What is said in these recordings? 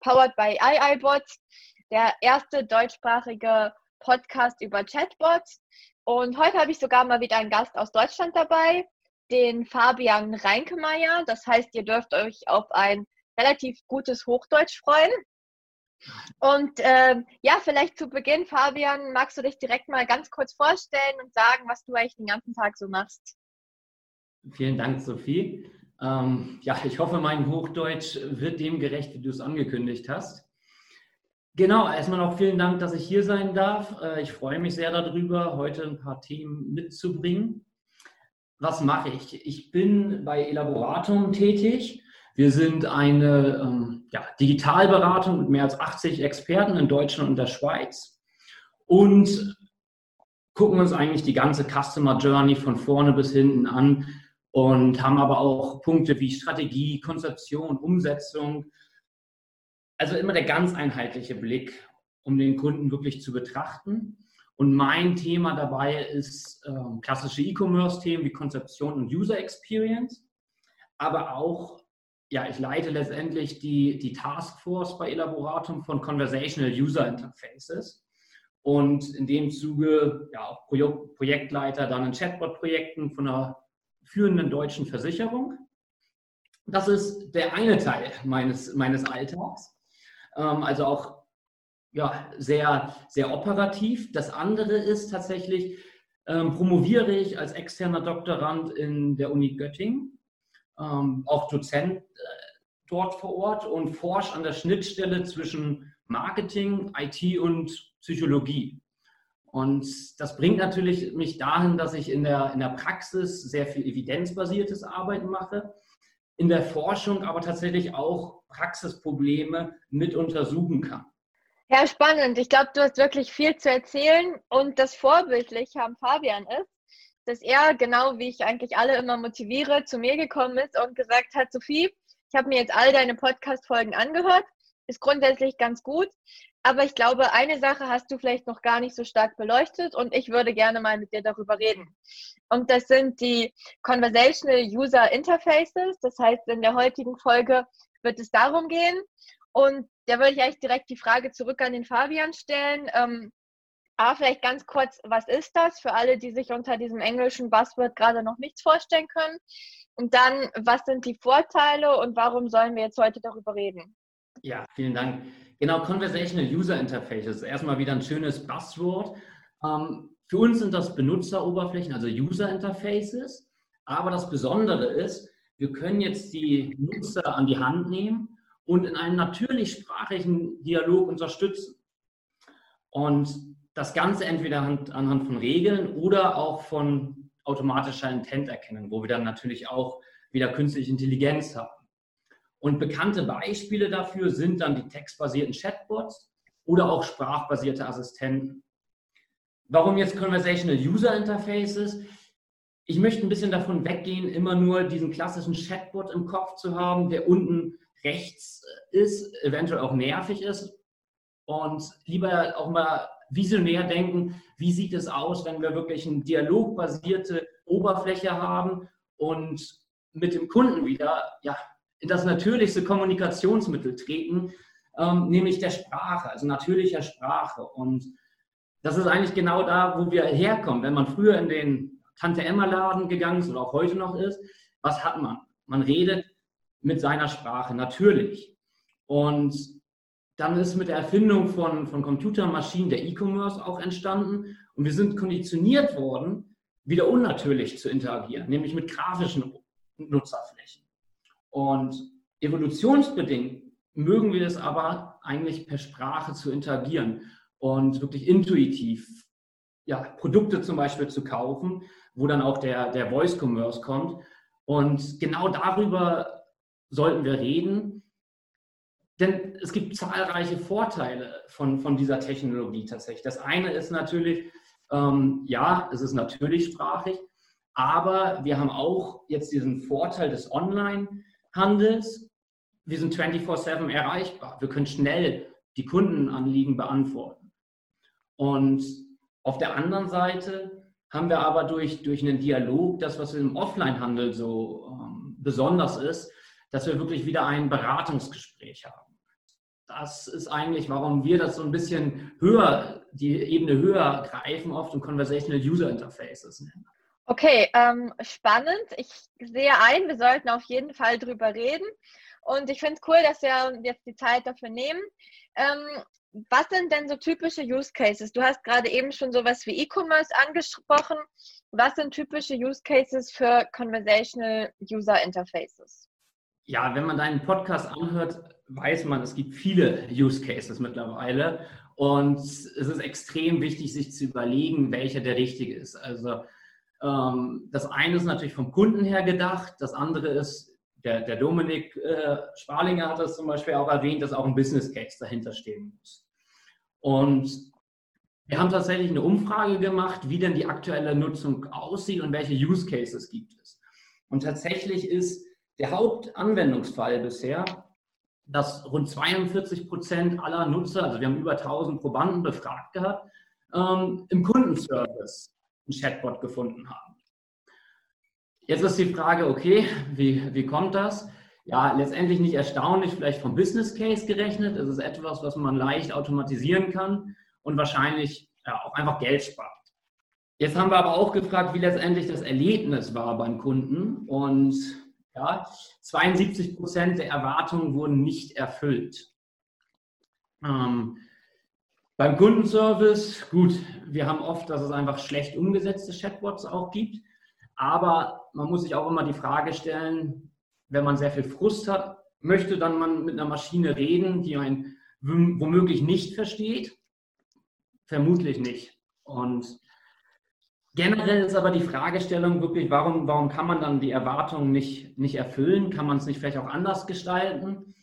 powered by iiBots, der erste deutschsprachige Podcast über Chatbots. Und heute habe ich sogar mal wieder einen Gast aus Deutschland dabei, den Fabian Reinkemeyer. Das heißt, ihr dürft euch auf ein relativ gutes Hochdeutsch freuen. Und äh, ja, vielleicht zu Beginn, Fabian, magst du dich direkt mal ganz kurz vorstellen und sagen, was du eigentlich den ganzen Tag so machst? Vielen Dank, Sophie. Ähm, ja, ich hoffe, mein Hochdeutsch wird dem gerecht, wie du es angekündigt hast. Genau, erstmal noch vielen Dank, dass ich hier sein darf. Äh, ich freue mich sehr darüber, heute ein paar Themen mitzubringen. Was mache ich? Ich bin bei Elaboratum tätig. Wir sind eine ähm, ja, Digitalberatung mit mehr als 80 Experten in Deutschland und der Schweiz und gucken uns eigentlich die ganze Customer Journey von vorne bis hinten an, und haben aber auch Punkte wie Strategie, Konzeption, Umsetzung. Also immer der ganz einheitliche Blick, um den Kunden wirklich zu betrachten. Und mein Thema dabei ist äh, klassische E-Commerce-Themen wie Konzeption und User Experience, aber auch, ja, ich leite letztendlich die, die Taskforce bei Elaboratum von Conversational User Interfaces und in dem Zuge ja auch Projektleiter dann in Chatbot-Projekten von einer führenden deutschen Versicherung. Das ist der eine Teil meines, meines Alltags. Ähm, also auch ja, sehr, sehr operativ. Das andere ist tatsächlich, ähm, promoviere ich als externer Doktorand in der Uni Göttingen, ähm, auch Dozent äh, dort vor Ort und forsche an der Schnittstelle zwischen Marketing, IT und Psychologie. Und das bringt natürlich mich dahin, dass ich in der, in der Praxis sehr viel evidenzbasiertes Arbeiten mache, in der Forschung aber tatsächlich auch Praxisprobleme mit untersuchen kann. Ja, spannend. Ich glaube, du hast wirklich viel zu erzählen und das vorbildlich am Fabian ist, dass er, genau wie ich eigentlich alle immer motiviere, zu mir gekommen ist und gesagt hat, Sophie, ich habe mir jetzt all deine Podcast-Folgen angehört, ist grundsätzlich ganz gut, aber ich glaube, eine Sache hast du vielleicht noch gar nicht so stark beleuchtet und ich würde gerne mal mit dir darüber reden. Und das sind die Conversational User Interfaces. Das heißt, in der heutigen Folge wird es darum gehen. Und da würde ich eigentlich direkt die Frage zurück an den Fabian stellen. Ähm, A, vielleicht ganz kurz, was ist das für alle, die sich unter diesem englischen Buzzword gerade noch nichts vorstellen können? Und dann, was sind die Vorteile und warum sollen wir jetzt heute darüber reden? Ja, vielen Dank. Genau, Conversational User Interfaces. Erstmal wieder ein schönes Buzzword. Ähm, für uns sind das Benutzeroberflächen, also User Interfaces. Aber das Besondere ist, wir können jetzt die Nutzer an die Hand nehmen und in einem natürlichsprachigen Dialog unterstützen. Und das Ganze entweder anhand von Regeln oder auch von automatischer Intenterkennung, wo wir dann natürlich auch wieder künstliche Intelligenz haben. Und bekannte Beispiele dafür sind dann die textbasierten Chatbots oder auch sprachbasierte Assistenten. Warum jetzt Conversational User Interfaces? Ich möchte ein bisschen davon weggehen, immer nur diesen klassischen Chatbot im Kopf zu haben, der unten rechts ist, eventuell auch nervig ist. Und lieber auch mal visionär denken, wie sieht es aus, wenn wir wirklich eine dialogbasierte Oberfläche haben und mit dem Kunden wieder ja, in das natürlichste Kommunikationsmittel treten, ähm, nämlich der Sprache, also natürlicher Sprache. Und das ist eigentlich genau da, wo wir herkommen. Wenn man früher in den Tante-Emma-Laden gegangen ist oder auch heute noch ist, was hat man? Man redet mit seiner Sprache, natürlich. Und dann ist mit der Erfindung von, von Computermaschinen der E-Commerce auch entstanden. Und wir sind konditioniert worden, wieder unnatürlich zu interagieren, nämlich mit grafischen Nutzerflächen. Und evolutionsbedingt mögen wir es aber eigentlich per Sprache zu interagieren und wirklich intuitiv ja, Produkte zum Beispiel zu kaufen, wo dann auch der, der Voice Commerce kommt. Und genau darüber sollten wir reden. denn es gibt zahlreiche Vorteile von, von dieser Technologie tatsächlich. Das eine ist natürlich, ähm, ja, es ist natürlich sprachig, aber wir haben auch jetzt diesen Vorteil des Online-Handels. Wir sind 24-7 erreichbar. Wir können schnell die Kundenanliegen beantworten. Und auf der anderen Seite haben wir aber durch, durch einen Dialog, das, was im Offline-Handel so ähm, besonders ist, dass wir wirklich wieder ein Beratungsgespräch haben. Das ist eigentlich, warum wir das so ein bisschen höher, die Ebene höher greifen, oft und Conversational User Interfaces nennen. Okay, ähm, spannend. Ich sehe ein, wir sollten auf jeden Fall drüber reden. Und ich finde es cool, dass wir jetzt die Zeit dafür nehmen. Ähm, was sind denn so typische Use Cases? Du hast gerade eben schon sowas wie E-Commerce angesprochen. Was sind typische Use Cases für Conversational User Interfaces? Ja, wenn man deinen Podcast anhört, weiß man, es gibt viele Use Cases mittlerweile. Und es ist extrem wichtig, sich zu überlegen, welcher der richtige ist. Also das eine ist natürlich vom Kunden her gedacht, das andere ist, der, der Dominik äh, Sparlinger hat das zum Beispiel auch erwähnt, dass auch ein Business Case dahinter stehen muss. Und wir haben tatsächlich eine Umfrage gemacht, wie denn die aktuelle Nutzung aussieht und welche Use Cases gibt es. Und tatsächlich ist der Hauptanwendungsfall bisher, dass rund 42 Prozent aller Nutzer, also wir haben über 1000 Probanden befragt gehabt, ähm, im Kundenservice ein Chatbot gefunden haben. Jetzt ist die Frage, okay, wie, wie kommt das? Ja, letztendlich nicht erstaunlich, vielleicht vom Business Case gerechnet. Es ist etwas, was man leicht automatisieren kann und wahrscheinlich ja, auch einfach Geld spart. Jetzt haben wir aber auch gefragt, wie letztendlich das Erlebnis war beim Kunden. Und ja, 72 Prozent der Erwartungen wurden nicht erfüllt. Ähm, beim Kundenservice, gut, wir haben oft, dass es einfach schlecht umgesetzte Chatbots auch gibt. Aber man muss sich auch immer die Frage stellen, wenn man sehr viel Frust hat, möchte dann man mit einer Maschine reden, die einen womöglich nicht versteht? Vermutlich nicht. Und generell ist aber die Fragestellung wirklich, warum, warum kann man dann die Erwartungen nicht, nicht erfüllen? Kann man es nicht vielleicht auch anders gestalten?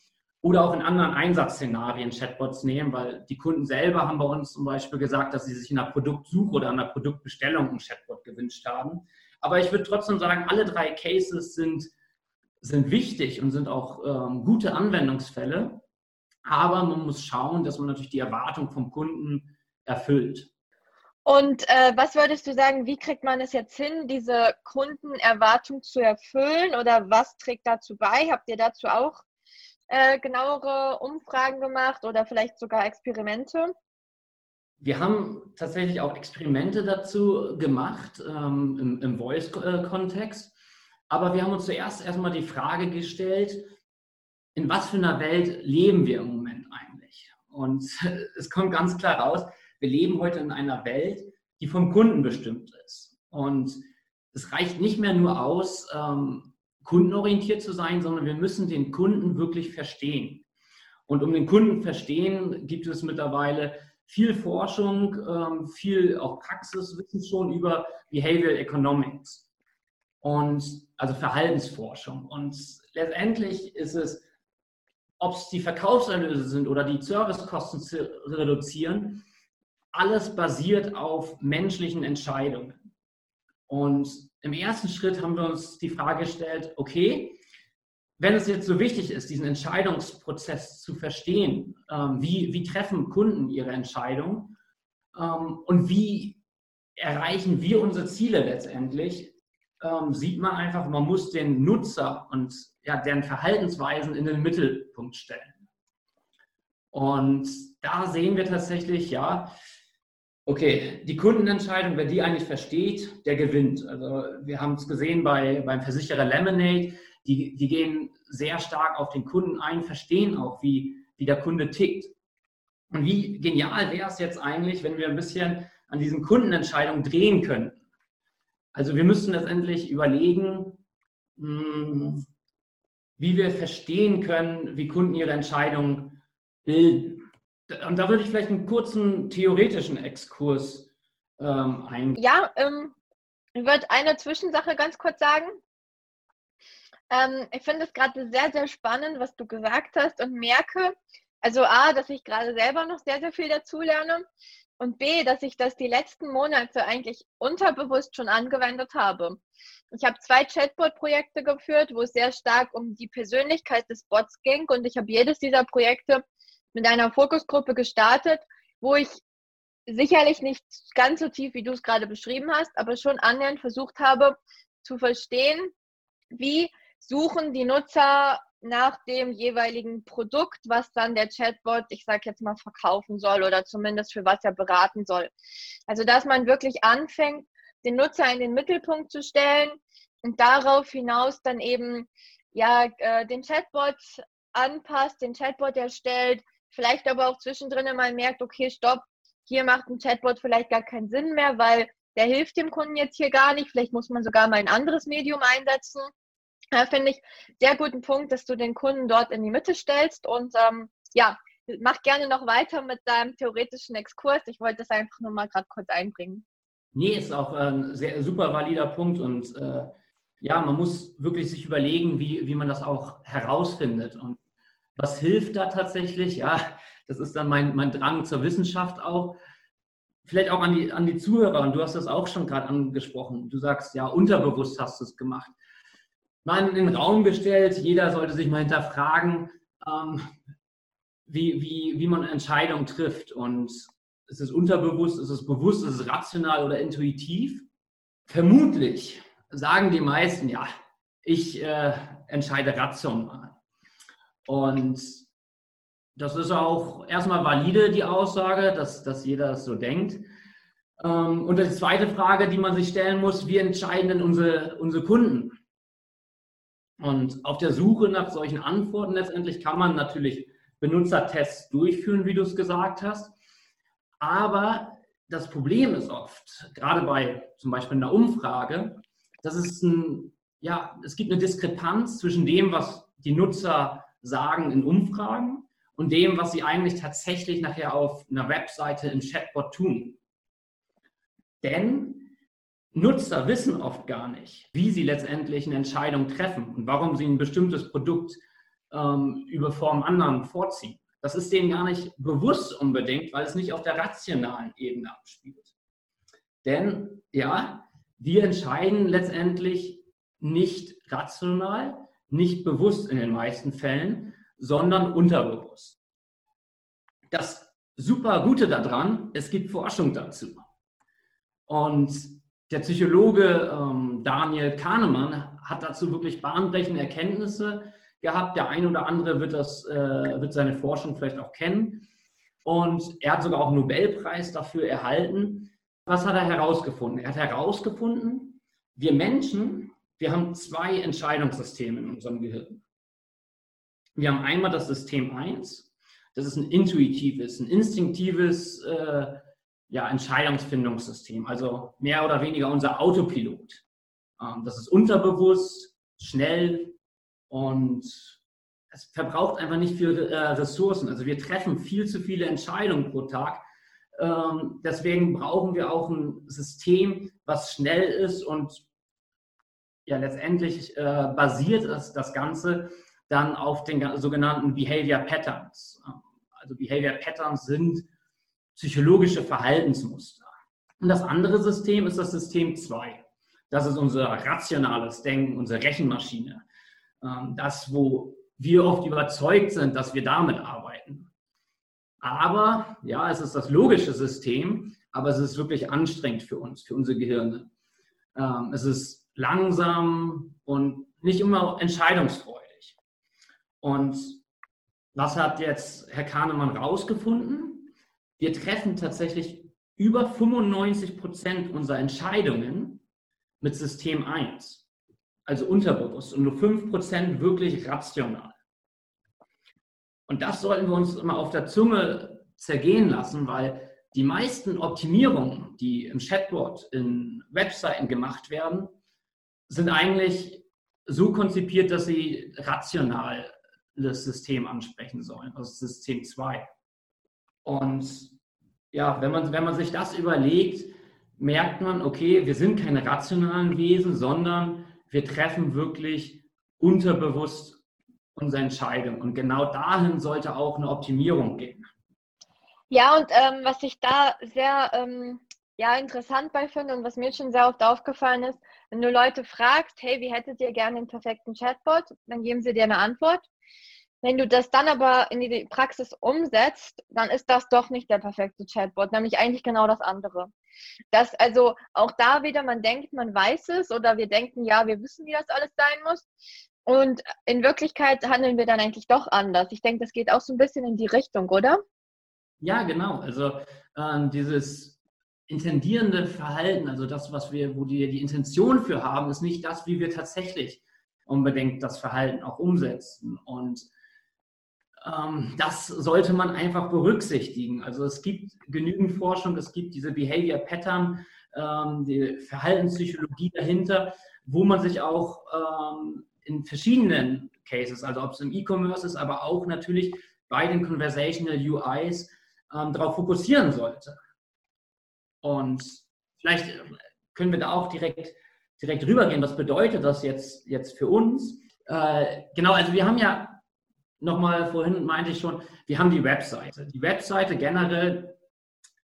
Oder auch in anderen Einsatzszenarien Chatbots nehmen, weil die Kunden selber haben bei uns zum Beispiel gesagt, dass sie sich in einer Produktsuche oder einer Produktbestellung ein Chatbot gewünscht haben. Aber ich würde trotzdem sagen, alle drei Cases sind, sind wichtig und sind auch ähm, gute Anwendungsfälle. Aber man muss schauen, dass man natürlich die Erwartung vom Kunden erfüllt. Und äh, was würdest du sagen, wie kriegt man es jetzt hin, diese Kundenerwartung zu erfüllen oder was trägt dazu bei? Habt ihr dazu auch äh, genauere Umfragen gemacht oder vielleicht sogar Experimente? Wir haben tatsächlich auch Experimente dazu gemacht ähm, im, im Voice-Kontext. Aber wir haben uns zuerst erstmal die Frage gestellt, in was für einer Welt leben wir im Moment eigentlich? Und es kommt ganz klar raus, wir leben heute in einer Welt, die vom Kunden bestimmt ist. Und es reicht nicht mehr nur aus, ähm, kundenorientiert zu sein, sondern wir müssen den Kunden wirklich verstehen. Und um den Kunden verstehen, gibt es mittlerweile viel Forschung, ähm, viel auch Praxiswissen schon über Behavioral Economics und also Verhaltensforschung. Und letztendlich ist es, ob es die Verkaufserlöse sind oder die Servicekosten zu reduzieren, alles basiert auf menschlichen Entscheidungen. Und im ersten Schritt haben wir uns die Frage gestellt, okay, wenn es jetzt so wichtig ist, diesen Entscheidungsprozess zu verstehen, ähm, wie, wie treffen Kunden ihre Entscheidung ähm, und wie erreichen wir unsere Ziele letztendlich, ähm, sieht man einfach, man muss den Nutzer und ja, deren Verhaltensweisen in den Mittelpunkt stellen. Und da sehen wir tatsächlich, ja, Okay, die Kundenentscheidung, wer die eigentlich versteht, der gewinnt. Also wir haben es gesehen bei, beim Versicherer Lemonade, die, die gehen sehr stark auf den Kunden ein, verstehen auch, wie, wie der Kunde tickt. Und wie genial wäre es jetzt eigentlich, wenn wir ein bisschen an diesen Kundenentscheidungen drehen könnten. Also wir müssen letztendlich überlegen, hm, wie wir verstehen können, wie Kunden ihre Entscheidungen bilden. Und da würde ich vielleicht einen kurzen theoretischen Exkurs ähm, eingehen. Ja, ähm, ich würde eine Zwischensache ganz kurz sagen. Ähm, ich finde es gerade sehr, sehr spannend, was du gesagt hast und merke, also A, dass ich gerade selber noch sehr, sehr viel dazulerne und B, dass ich das die letzten Monate eigentlich unterbewusst schon angewendet habe. Ich habe zwei Chatbot-Projekte geführt, wo es sehr stark um die Persönlichkeit des Bots ging und ich habe jedes dieser Projekte mit einer Fokusgruppe gestartet, wo ich sicherlich nicht ganz so tief, wie du es gerade beschrieben hast, aber schon annähernd versucht habe zu verstehen, wie suchen die Nutzer nach dem jeweiligen Produkt, was dann der Chatbot, ich sage jetzt mal, verkaufen soll oder zumindest für was er beraten soll. Also dass man wirklich anfängt, den Nutzer in den Mittelpunkt zu stellen und darauf hinaus dann eben ja äh, den Chatbot anpasst, den Chatbot erstellt, vielleicht aber auch zwischendrin mal merkt, okay, stopp, hier macht ein Chatbot vielleicht gar keinen Sinn mehr, weil der hilft dem Kunden jetzt hier gar nicht. Vielleicht muss man sogar mal ein anderes Medium einsetzen. Da finde ich sehr guten Punkt, dass du den Kunden dort in die Mitte stellst und ähm, ja, mach gerne noch weiter mit deinem theoretischen Exkurs. Ich wollte das einfach nur mal gerade kurz einbringen. Nee, ist auch ein sehr super valider Punkt und äh, ja, man muss wirklich sich überlegen, wie, wie man das auch herausfindet und was hilft da tatsächlich. Ja, das ist dann mein, mein Drang zur Wissenschaft auch. Vielleicht auch an die, an die Zuhörer, und du hast das auch schon gerade angesprochen. Du sagst, ja, unterbewusst hast du es gemacht mal in den Raum gestellt. Jeder sollte sich mal hinterfragen, ähm, wie, wie, wie man Entscheidungen trifft. Und ist es unterbewusst, ist es bewusst, ist es rational oder intuitiv? Vermutlich sagen die meisten, ja, ich äh, entscheide rational. Und das ist auch erstmal valide, die Aussage, dass, dass jeder das so denkt. Ähm, und die zweite Frage, die man sich stellen muss, wie entscheiden denn unsere, unsere Kunden? Und auf der Suche nach solchen Antworten letztendlich kann man natürlich Benutzertests durchführen, wie du es gesagt hast. Aber das Problem ist oft, gerade bei zum Beispiel einer Umfrage, dass es ein, ja, es gibt eine Diskrepanz zwischen dem, was die Nutzer sagen in Umfragen und dem, was sie eigentlich tatsächlich nachher auf einer Webseite im Chatbot tun. Denn Nutzer wissen oft gar nicht, wie sie letztendlich eine Entscheidung treffen und warum sie ein bestimmtes Produkt ähm, über Form anderen vorziehen. Das ist denen gar nicht bewusst unbedingt, weil es nicht auf der rationalen Ebene abspielt. Denn ja, wir entscheiden letztendlich nicht rational, nicht bewusst in den meisten Fällen, sondern unterbewusst. Das super Gute daran, es gibt Forschung dazu. Und der Psychologe ähm, Daniel Kahnemann hat dazu wirklich bahnbrechende Erkenntnisse gehabt. Der eine oder andere wird, das, äh, wird seine Forschung vielleicht auch kennen. Und er hat sogar auch einen Nobelpreis dafür erhalten. Was hat er herausgefunden? Er hat herausgefunden, wir Menschen, wir haben zwei Entscheidungssysteme in unserem Gehirn. Wir haben einmal das System 1, das ist ein intuitives, ein instinktives äh, ja, Entscheidungsfindungssystem, also mehr oder weniger unser Autopilot. Ähm, das ist unterbewusst, schnell und es verbraucht einfach nicht viel äh, Ressourcen. Also wir treffen viel zu viele Entscheidungen pro Tag. Ähm, deswegen brauchen wir auch ein System, was schnell ist und ja, letztendlich äh, basiert das, das Ganze dann auf den sogenannten Behavior Patterns. Also Behavior Patterns sind psychologische Verhaltensmuster. Und das andere System ist das System 2. Das ist unser rationales Denken, unsere Rechenmaschine. Ähm, das, wo wir oft überzeugt sind, dass wir damit arbeiten. Aber, ja, es ist das logische System, aber es ist wirklich anstrengend für uns, für unsere Gehirne. Ähm, es ist langsam und nicht immer entscheidungsfreudig. Und was hat jetzt Herr Kahnemann rausgefunden? Wir treffen tatsächlich über 95 Prozent unserer Entscheidungen mit System 1, also unterbewusst, und nur 5 Prozent wirklich rational. Und das sollten wir uns immer auf der Zunge zergehen lassen, weil die meisten Optimierungen, die im Chatbot, in Webseiten gemacht werden, sind eigentlich so konzipiert, dass sie rational das System ansprechen sollen, also System 2. Und ja, wenn man, wenn man sich das überlegt, merkt man, okay, wir sind keine rationalen Wesen, sondern wir treffen wirklich unterbewusst unsere Entscheidung. Und genau dahin sollte auch eine Optimierung gehen. Ja, und ähm, was ich da sehr ähm, ja, interessant bei finde und was mir schon sehr oft aufgefallen ist, wenn du Leute fragst, hey, wie hättet ihr gerne den perfekten Chatbot, dann geben sie dir eine Antwort. Wenn du das dann aber in die Praxis umsetzt, dann ist das doch nicht der perfekte Chatbot, nämlich eigentlich genau das andere. Dass also auch da wieder man denkt, man weiß es oder wir denken, ja, wir wissen, wie das alles sein muss. Und in Wirklichkeit handeln wir dann eigentlich doch anders. Ich denke, das geht auch so ein bisschen in die Richtung, oder? Ja, genau. Also ähm, dieses intendierende Verhalten, also das, was wir, wo wir die Intention für haben, ist nicht das, wie wir tatsächlich unbedingt das Verhalten auch umsetzen. Und ähm, das sollte man einfach berücksichtigen. Also es gibt genügend Forschung, es gibt diese Behavior Pattern, ähm, die Verhaltenspsychologie dahinter, wo man sich auch ähm, in verschiedenen Cases, also ob es im E-Commerce ist, aber auch natürlich bei den Conversational UIs ähm, darauf fokussieren sollte. Und vielleicht können wir da auch direkt, direkt rübergehen. Was bedeutet das jetzt, jetzt für uns? Äh, genau, also wir haben ja nochmal vorhin meinte ich schon, wir haben die Webseite. Die Webseite generell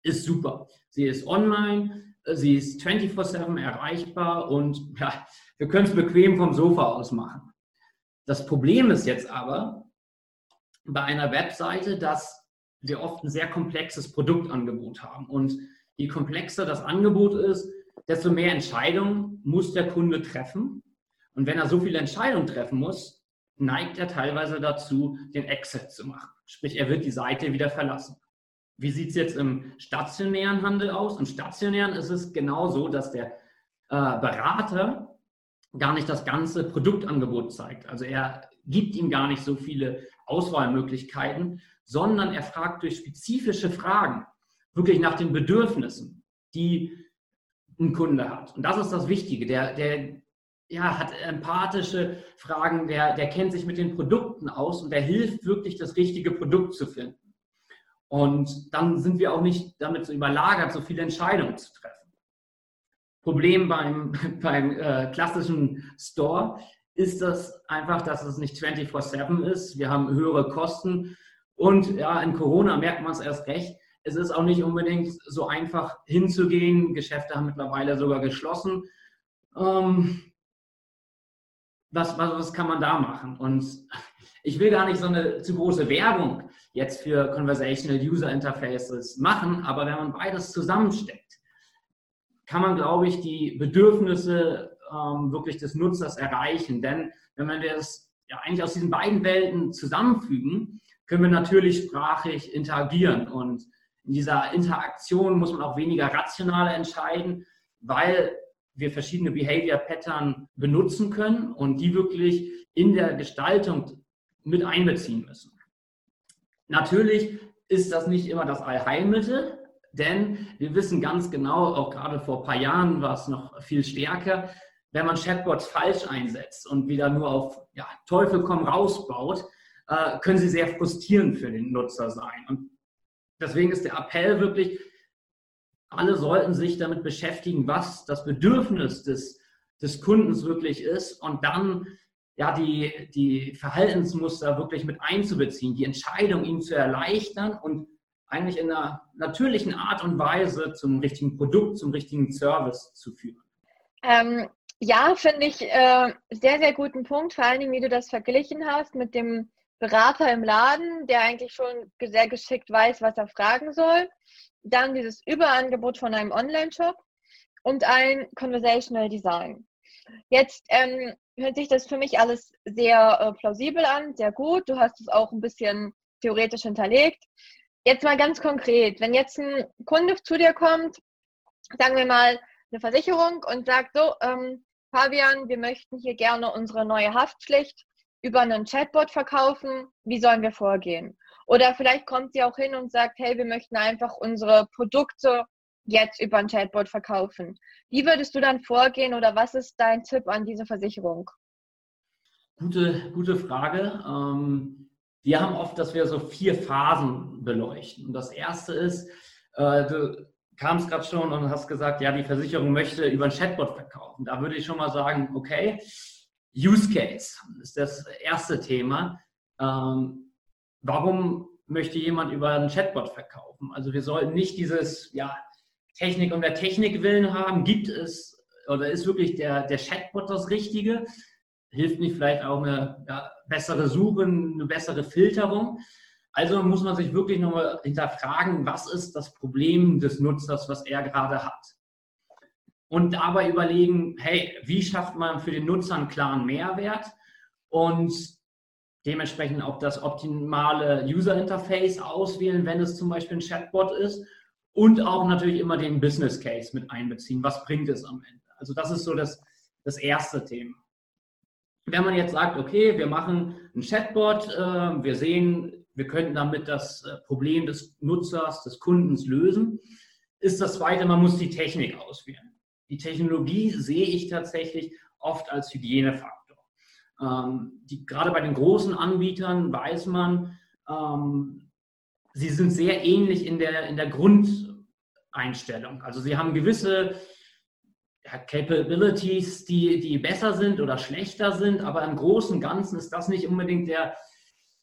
ist super. Sie ist online, sie ist 24-7 erreichbar und ja, wir können es bequem vom Sofa aus machen. Das Problem ist jetzt aber bei einer Webseite, dass wir oft ein sehr komplexes Produktangebot haben. Und je komplexer das Angebot ist, desto mehr Entscheidungen muss der Kunde treffen. Und wenn er so viele Entscheidungen treffen muss, neigt er teilweise dazu, den Exit zu machen. Sprich, er wird die Seite wieder verlassen. Wie sieht es jetzt im stationären Handel aus? Im stationären ist es genauso, dass der äh, Berater gar nicht das ganze Produktangebot zeigt. Also er gibt ihm gar nicht so viele Auswahlmöglichkeiten, sondern er fragt durch spezifische Fragen wirklich nach den Bedürfnissen, die ein Kunde hat. Und das ist das Wichtige. Der, der ja, hat empathische Fragen, der, der kennt sich mit den Produkten aus und der hilft wirklich, das richtige Produkt zu finden. Und dann sind wir auch nicht damit so überlagert, so viele Entscheidungen zu treffen. Problem beim, beim äh, klassischen Store ist das einfach, dass es nicht 24-7 ist. Wir haben höhere Kosten und ja, in Corona merkt man es erst recht. Es ist auch nicht unbedingt so einfach hinzugehen. Geschäfte haben mittlerweile sogar geschlossen. Ähm, was, was, was kann man da machen? Und ich will gar nicht so eine zu große Werbung jetzt für Conversational User Interfaces machen, aber wenn man beides zusammensteckt, kann man, glaube ich, die Bedürfnisse ähm, wirklich des Nutzers erreichen. Denn wenn wir das ja eigentlich aus diesen beiden Welten zusammenfügen, können wir natürlich sprachig interagieren. Und in dieser Interaktion muss man auch weniger rational entscheiden, weil wir verschiedene Behavior Pattern benutzen können und die wirklich in der Gestaltung mit einbeziehen müssen. Natürlich ist das nicht immer das Allheilmittel, denn wir wissen ganz genau, auch gerade vor ein paar Jahren war es noch viel stärker, wenn man Chatbots falsch einsetzt und wieder nur auf ja, Teufel komm raus baut, äh, können sie sehr frustrierend für den Nutzer sein. Und deswegen ist der Appell wirklich, alle sollten sich damit beschäftigen, was das Bedürfnis des, des Kundens wirklich ist und dann ja, die, die Verhaltensmuster wirklich mit einzubeziehen, die Entscheidung ihm zu erleichtern und eigentlich in einer natürlichen Art und Weise zum richtigen Produkt, zum richtigen Service zu führen. Ähm, ja, finde ich äh, sehr, sehr guten Punkt, vor allen Dingen, wie du das verglichen hast mit dem Berater im Laden, der eigentlich schon sehr geschickt weiß, was er fragen soll dann dieses Überangebot von einem Online-Shop und ein Conversational Design. Jetzt ähm, hört sich das für mich alles sehr äh, plausibel an, sehr gut. Du hast es auch ein bisschen theoretisch hinterlegt. Jetzt mal ganz konkret, wenn jetzt ein Kunde zu dir kommt, sagen wir mal eine Versicherung und sagt so, ähm, Fabian, wir möchten hier gerne unsere neue Haftpflicht über einen Chatbot verkaufen. Wie sollen wir vorgehen? Oder vielleicht kommt sie auch hin und sagt, hey, wir möchten einfach unsere Produkte jetzt über ein Chatbot verkaufen. Wie würdest du dann vorgehen oder was ist dein Tipp an diese Versicherung? Gute, gute Frage. Ähm, wir haben oft, dass wir so vier Phasen beleuchten. Und das erste ist, äh, du kamst gerade schon und hast gesagt, ja, die Versicherung möchte über ein Chatbot verkaufen. Da würde ich schon mal sagen, okay, Use Case ist das erste Thema. Ähm, warum möchte jemand über einen Chatbot verkaufen? Also wir sollten nicht dieses ja, Technik um der Technik willen haben. Gibt es oder ist wirklich der, der Chatbot das Richtige? Hilft nicht vielleicht auch eine ja, bessere Suche, eine bessere Filterung? Also muss man sich wirklich nochmal hinterfragen, was ist das Problem des Nutzers, was er gerade hat? Und dabei überlegen, hey, wie schafft man für den Nutzer einen klaren Mehrwert und dementsprechend auch das optimale User Interface auswählen, wenn es zum Beispiel ein Chatbot ist und auch natürlich immer den Business Case mit einbeziehen. Was bringt es am Ende? Also das ist so das, das erste Thema. Wenn man jetzt sagt, okay, wir machen ein Chatbot, äh, wir sehen, wir könnten damit das äh, Problem des Nutzers, des Kundens lösen. Ist das zweite, man muss die Technik auswählen. Die Technologie sehe ich tatsächlich oft als Hygienefaktor. Ähm, die, gerade bei den großen Anbietern weiß man, ähm, sie sind sehr ähnlich in der, in der Grundeinstellung. Also sie haben gewisse ja, Capabilities, die, die besser sind oder schlechter sind, aber im Großen und Ganzen ist das nicht unbedingt der,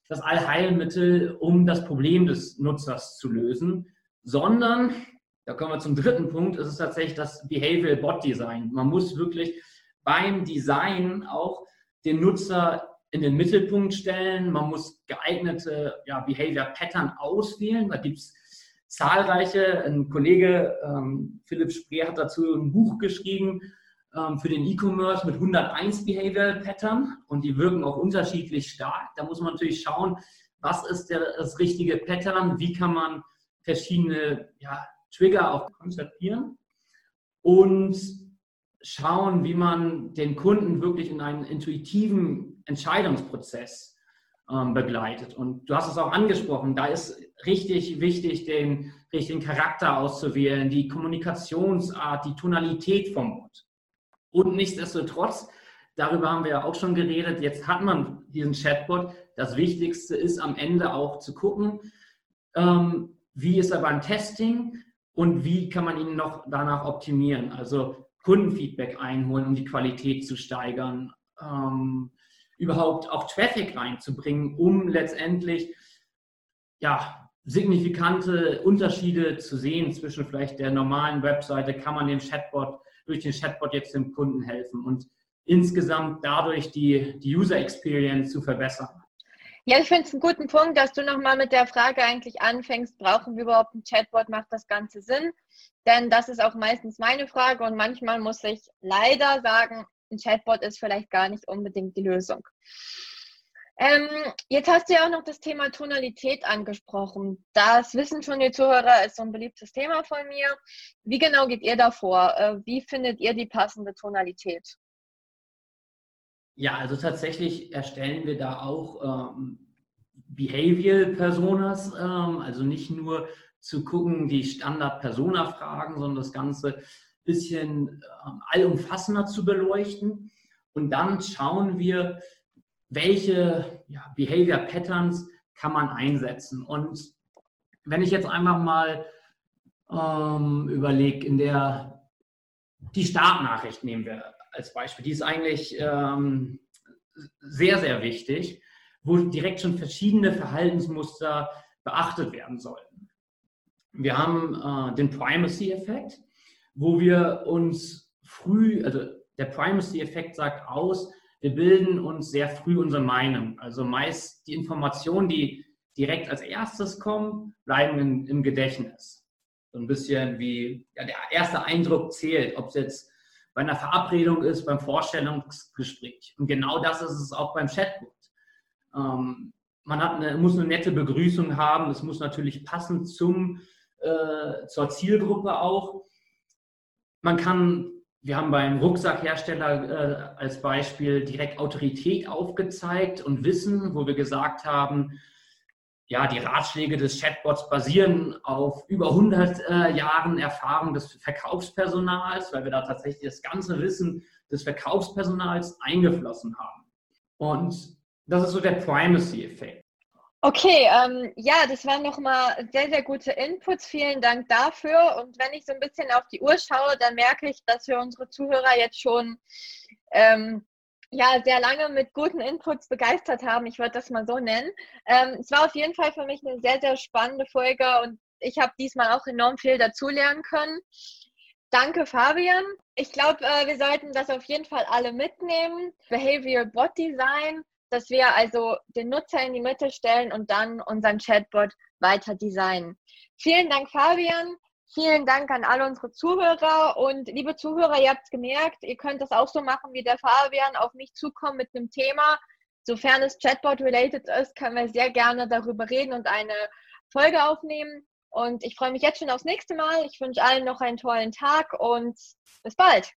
das Allheilmittel, um das Problem des Nutzers zu lösen, sondern, da kommen wir zum dritten Punkt, ist es tatsächlich das Behavioral Bot Design. Man muss wirklich beim Design auch den Nutzer in den Mittelpunkt stellen. Man muss geeignete ja, Behavior Pattern auswählen. Da gibt es zahlreiche. Ein Kollege, ähm, Philipp Spree, hat dazu ein Buch geschrieben, ähm, für den E-Commerce mit 101 Behavioral Pattern und die wirken auch unterschiedlich stark. Da muss man natürlich schauen, was ist der, das richtige Pattern, wie kann man verschiedene ja, Trigger auch konzipieren und schauen, wie man den Kunden wirklich in einen intuitiven Entscheidungsprozess ähm, begleitet. Und du hast es auch angesprochen, da ist richtig wichtig, den richtigen Charakter auszuwählen, die Kommunikationsart, die Tonalität vom Wort. Und nichtsdestotrotz, darüber haben wir ja auch schon geredet, jetzt hat man diesen Chatbot. Das Wichtigste ist am Ende auch zu gucken, ähm, wie ist er beim Testing und wie kann man ihn noch danach optimieren. Also Kundenfeedback einholen, um die Qualität zu steigern, ähm, überhaupt auch Traffic reinzubringen, um letztendlich ja, signifikante Unterschiede zu sehen zwischen vielleicht der normalen Webseite, kann man den Chatbot durch den Chatbot jetzt dem Kunden helfen und insgesamt dadurch die, die User Experience zu verbessern. Ja, ich finde es einen guten Punkt, dass du nochmal mit der Frage eigentlich anfängst, brauchen wir überhaupt ein Chatbot, macht das Ganze Sinn? Denn das ist auch meistens meine Frage und manchmal muss ich leider sagen, ein Chatbot ist vielleicht gar nicht unbedingt die Lösung. Ähm, jetzt hast du ja auch noch das Thema Tonalität angesprochen. Das wissen schon die Zuhörer, ist so ein beliebtes Thema von mir. Wie genau geht ihr da vor? Äh, wie findet ihr die passende Tonalität? Ja, also tatsächlich erstellen wir da auch ähm, Behavioral Personas, ähm, also nicht nur zu gucken, die Standard-Persona-Fragen, sondern das Ganze ein bisschen ähm, allumfassender zu beleuchten. Und dann schauen wir, welche ja, Behavior Patterns kann man einsetzen. Und wenn ich jetzt einfach mal ähm, überlege, in der die Startnachricht nehmen wir als Beispiel, die ist eigentlich ähm, sehr, sehr wichtig, wo direkt schon verschiedene Verhaltensmuster beachtet werden sollten. Wir haben äh, den Primacy-Effekt, wo wir uns früh, also der Primacy-Effekt sagt aus, wir bilden uns sehr früh unsere Meinung. Also meist die Informationen, die direkt als erstes kommen, bleiben in, im Gedächtnis. So ein bisschen wie ja, der erste Eindruck zählt, ob es jetzt bei einer Verabredung ist, beim Vorstellungsgespräch. Und genau das ist es auch beim Chatbot. Ähm, man eine, muss eine nette Begrüßung haben, es muss natürlich passen zum, äh, zur auch. Man kann wir haben beim Rucksackhersteller äh, als Beispiel direkt Autorität aufgezeigt und Wissen, wo wir gesagt haben, ja, die Ratschläge des Chatbots basieren auf über 100 äh, Jahren Erfahrung des Verkaufspersonals, weil wir da tatsächlich das ganze Wissen des Verkaufspersonals eingeflossen haben. Und das ist so der Primacy-Effekt. Okay, ähm, ja, das waren nochmal sehr, sehr gute Inputs. Vielen Dank dafür. Und wenn ich so ein bisschen auf die Uhr schaue, dann merke ich, dass wir unsere Zuhörer jetzt schon ähm, ja, sehr lange mit guten Inputs begeistert haben. Ich würde das mal so nennen. Ähm, es war auf jeden Fall für mich eine sehr, sehr spannende Folge und ich habe diesmal auch enorm viel dazulernen können. Danke, Fabian. Ich glaube, äh, wir sollten das auf jeden Fall alle mitnehmen. Behavioral Bot Design, dass wir also den Nutzer in die Mitte stellen und dann unseren Chatbot weiter designen. Vielen Dank, Fabian. Vielen Dank an alle unsere Zuhörer und liebe Zuhörer, ihr habt gemerkt, ihr könnt das auch so machen wie der Fabian, auf mich zukommen mit einem Thema. Sofern es Chatbot-related ist, können wir sehr gerne darüber reden und eine Folge aufnehmen. Und ich freue mich jetzt schon aufs nächste Mal. Ich wünsche allen noch einen tollen Tag und bis bald.